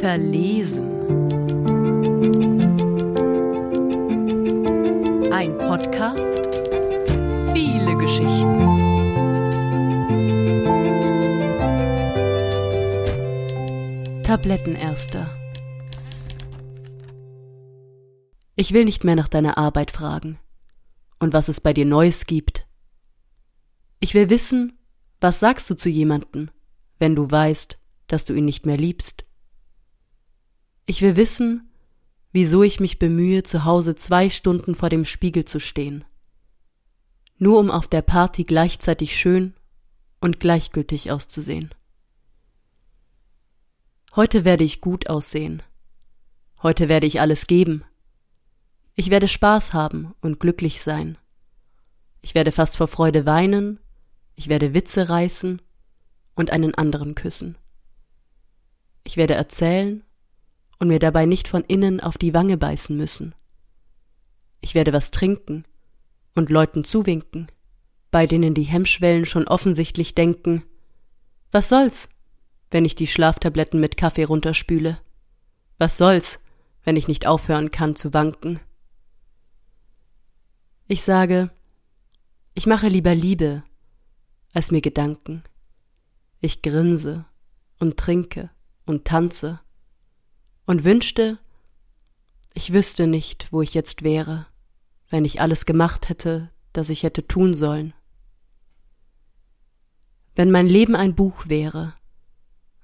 Verlesen. Ein Podcast. Viele Geschichten. Tablettenerster. Ich will nicht mehr nach deiner Arbeit fragen und was es bei dir Neues gibt. Ich will wissen, was sagst du zu jemanden, wenn du weißt, dass du ihn nicht mehr liebst. Ich will wissen, wieso ich mich bemühe, zu Hause zwei Stunden vor dem Spiegel zu stehen, nur um auf der Party gleichzeitig schön und gleichgültig auszusehen. Heute werde ich gut aussehen. Heute werde ich alles geben, ich werde Spaß haben und glücklich sein. Ich werde fast vor Freude weinen, ich werde Witze reißen und einen anderen küssen. Ich werde erzählen und mir dabei nicht von innen auf die Wange beißen müssen. Ich werde was trinken und Leuten zuwinken, bei denen die Hemmschwellen schon offensichtlich denken, was soll's, wenn ich die Schlaftabletten mit Kaffee runterspüle? Was soll's, wenn ich nicht aufhören kann zu wanken? Ich sage, ich mache lieber Liebe als mir Gedanken. Ich grinse und trinke und tanze und wünschte, ich wüsste nicht, wo ich jetzt wäre, wenn ich alles gemacht hätte, das ich hätte tun sollen. Wenn mein Leben ein Buch wäre,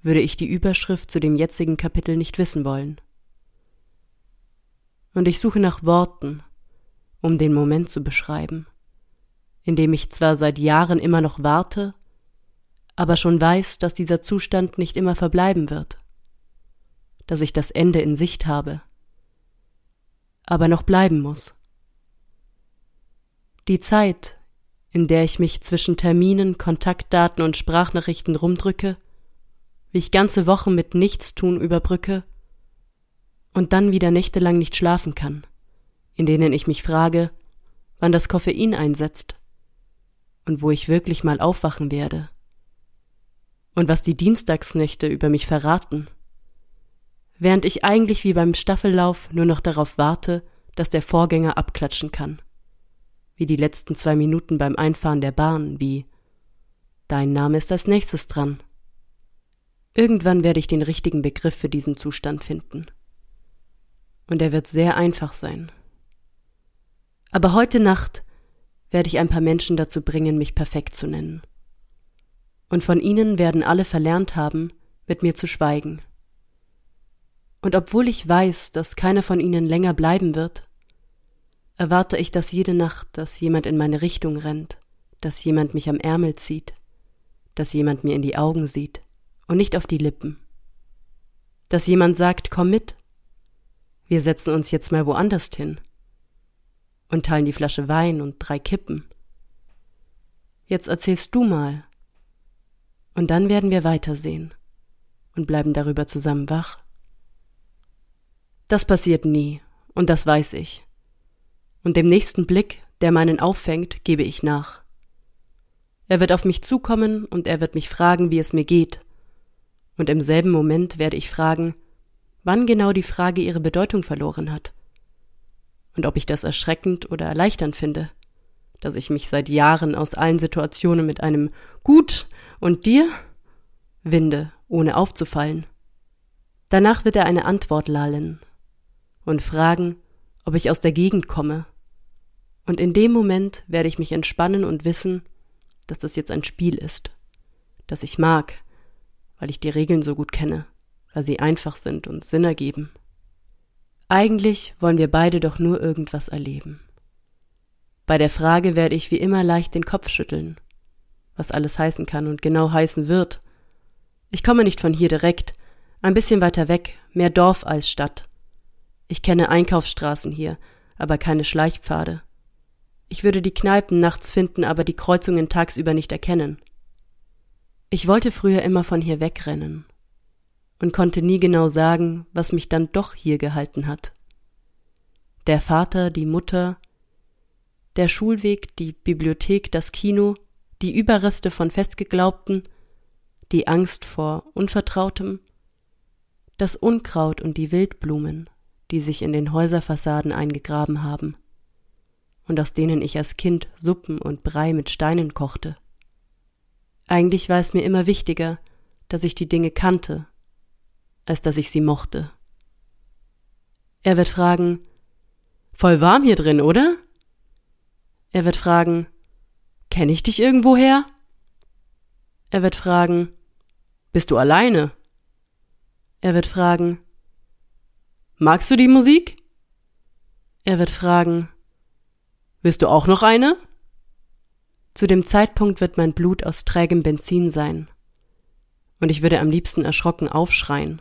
würde ich die Überschrift zu dem jetzigen Kapitel nicht wissen wollen. Und ich suche nach Worten, um den Moment zu beschreiben, in dem ich zwar seit Jahren immer noch warte, aber schon weiß, dass dieser Zustand nicht immer verbleiben wird, dass ich das Ende in Sicht habe, aber noch bleiben muss. Die Zeit, in der ich mich zwischen Terminen, Kontaktdaten und Sprachnachrichten rumdrücke, wie ich ganze Wochen mit Nichtstun überbrücke und dann wieder nächtelang nicht schlafen kann in denen ich mich frage, wann das Koffein einsetzt und wo ich wirklich mal aufwachen werde und was die Dienstagsnächte über mich verraten, während ich eigentlich wie beim Staffellauf nur noch darauf warte, dass der Vorgänger abklatschen kann, wie die letzten zwei Minuten beim Einfahren der Bahn, wie Dein Name ist als nächstes dran. Irgendwann werde ich den richtigen Begriff für diesen Zustand finden. Und er wird sehr einfach sein. Aber heute Nacht werde ich ein paar Menschen dazu bringen, mich perfekt zu nennen. Und von ihnen werden alle verlernt haben, mit mir zu schweigen. Und obwohl ich weiß, dass keiner von ihnen länger bleiben wird, erwarte ich das jede Nacht, dass jemand in meine Richtung rennt, dass jemand mich am Ärmel zieht, dass jemand mir in die Augen sieht und nicht auf die Lippen, dass jemand sagt, komm mit, wir setzen uns jetzt mal woanders hin und teilen die Flasche Wein und drei Kippen. Jetzt erzählst du mal. Und dann werden wir weitersehen und bleiben darüber zusammen wach. Das passiert nie, und das weiß ich. Und dem nächsten Blick, der meinen auffängt, gebe ich nach. Er wird auf mich zukommen und er wird mich fragen, wie es mir geht. Und im selben Moment werde ich fragen, wann genau die Frage ihre Bedeutung verloren hat und ob ich das erschreckend oder erleichternd finde, dass ich mich seit Jahren aus allen Situationen mit einem Gut und dir winde, ohne aufzufallen. Danach wird er eine Antwort lallen und fragen, ob ich aus der Gegend komme. Und in dem Moment werde ich mich entspannen und wissen, dass das jetzt ein Spiel ist, das ich mag, weil ich die Regeln so gut kenne, weil sie einfach sind und Sinn ergeben. Eigentlich wollen wir beide doch nur irgendwas erleben. Bei der Frage werde ich wie immer leicht den Kopf schütteln, was alles heißen kann und genau heißen wird. Ich komme nicht von hier direkt, ein bisschen weiter weg, mehr Dorf als Stadt. Ich kenne Einkaufsstraßen hier, aber keine Schleichpfade. Ich würde die Kneipen nachts finden, aber die Kreuzungen tagsüber nicht erkennen. Ich wollte früher immer von hier wegrennen, und konnte nie genau sagen, was mich dann doch hier gehalten hat. Der Vater, die Mutter, der Schulweg, die Bibliothek, das Kino, die Überreste von Festgeglaubten, die Angst vor Unvertrautem, das Unkraut und die Wildblumen, die sich in den Häuserfassaden eingegraben haben und aus denen ich als Kind Suppen und Brei mit Steinen kochte. Eigentlich war es mir immer wichtiger, dass ich die Dinge kannte, als dass ich sie mochte. Er wird fragen, voll warm hier drin, oder? Er wird fragen, kenne ich dich irgendwoher? Er wird fragen, bist du alleine? Er wird fragen, magst du die Musik? Er wird fragen, Willst du auch noch eine? Zu dem Zeitpunkt wird mein Blut aus trägem Benzin sein. Und ich würde am liebsten erschrocken aufschreien,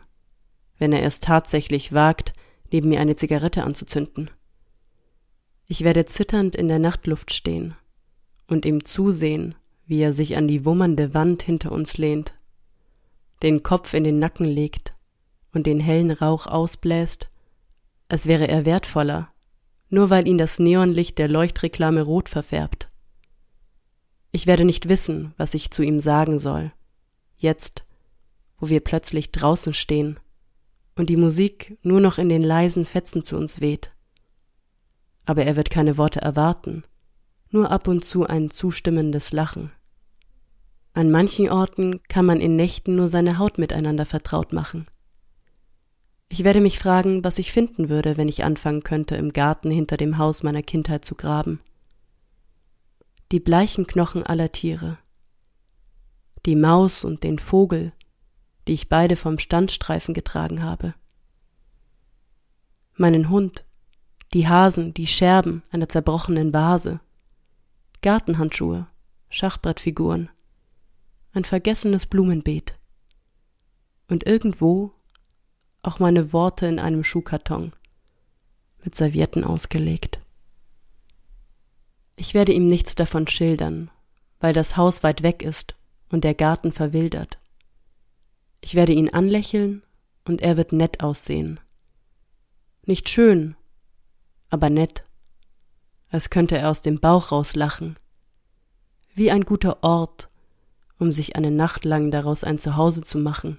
wenn er es tatsächlich wagt, neben mir eine Zigarette anzuzünden. Ich werde zitternd in der Nachtluft stehen und ihm zusehen, wie er sich an die wummernde Wand hinter uns lehnt, den Kopf in den Nacken legt und den hellen Rauch ausbläst, als wäre er wertvoller nur weil ihn das Neonlicht der Leuchtreklame rot verfärbt. Ich werde nicht wissen, was ich zu ihm sagen soll, jetzt, wo wir plötzlich draußen stehen und die Musik nur noch in den leisen Fetzen zu uns weht. Aber er wird keine Worte erwarten, nur ab und zu ein zustimmendes Lachen. An manchen Orten kann man in Nächten nur seine Haut miteinander vertraut machen. Ich werde mich fragen, was ich finden würde, wenn ich anfangen könnte, im Garten hinter dem Haus meiner Kindheit zu graben. Die bleichen Knochen aller Tiere. Die Maus und den Vogel, die ich beide vom Standstreifen getragen habe. Meinen Hund, die Hasen, die Scherben einer zerbrochenen Vase. Gartenhandschuhe, Schachbrettfiguren, ein vergessenes Blumenbeet. Und irgendwo auch meine Worte in einem Schuhkarton, mit Servietten ausgelegt. Ich werde ihm nichts davon schildern, weil das Haus weit weg ist und der Garten verwildert. Ich werde ihn anlächeln und er wird nett aussehen. Nicht schön, aber nett, als könnte er aus dem Bauch rauslachen, wie ein guter Ort, um sich eine Nacht lang daraus ein Zuhause zu machen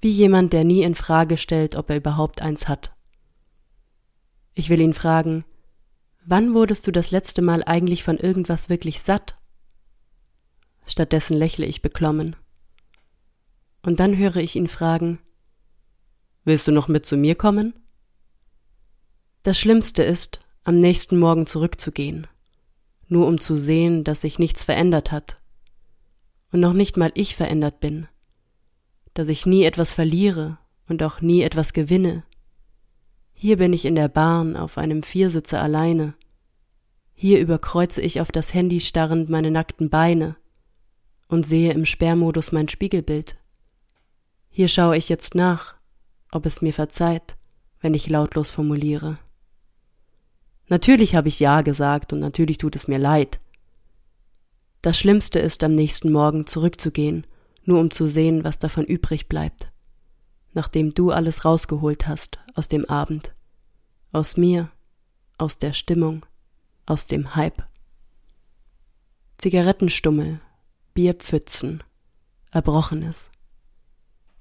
wie jemand, der nie in Frage stellt, ob er überhaupt eins hat. Ich will ihn fragen, wann wurdest du das letzte Mal eigentlich von irgendwas wirklich satt? Stattdessen lächle ich beklommen. Und dann höre ich ihn fragen, Willst du noch mit zu mir kommen? Das Schlimmste ist, am nächsten Morgen zurückzugehen, nur um zu sehen, dass sich nichts verändert hat. Und noch nicht mal ich verändert bin dass ich nie etwas verliere und auch nie etwas gewinne. Hier bin ich in der Bahn auf einem Viersitzer alleine. Hier überkreuze ich auf das Handy starrend meine nackten Beine und sehe im Sperrmodus mein Spiegelbild. Hier schaue ich jetzt nach, ob es mir verzeiht, wenn ich lautlos formuliere. Natürlich habe ich Ja gesagt und natürlich tut es mir leid. Das Schlimmste ist, am nächsten Morgen zurückzugehen nur um zu sehen, was davon übrig bleibt, nachdem du alles rausgeholt hast aus dem Abend, aus mir, aus der Stimmung, aus dem Hype. Zigarettenstummel, Bierpfützen, Erbrochenes,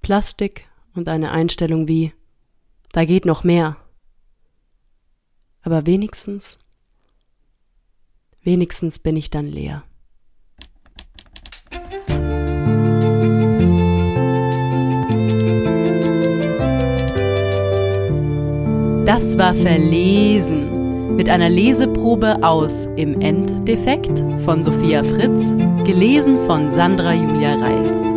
Plastik und eine Einstellung wie da geht noch mehr. Aber wenigstens, wenigstens bin ich dann leer. Das war Verlesen mit einer Leseprobe aus Im Enddefekt von Sophia Fritz, gelesen von Sandra Julia Reils.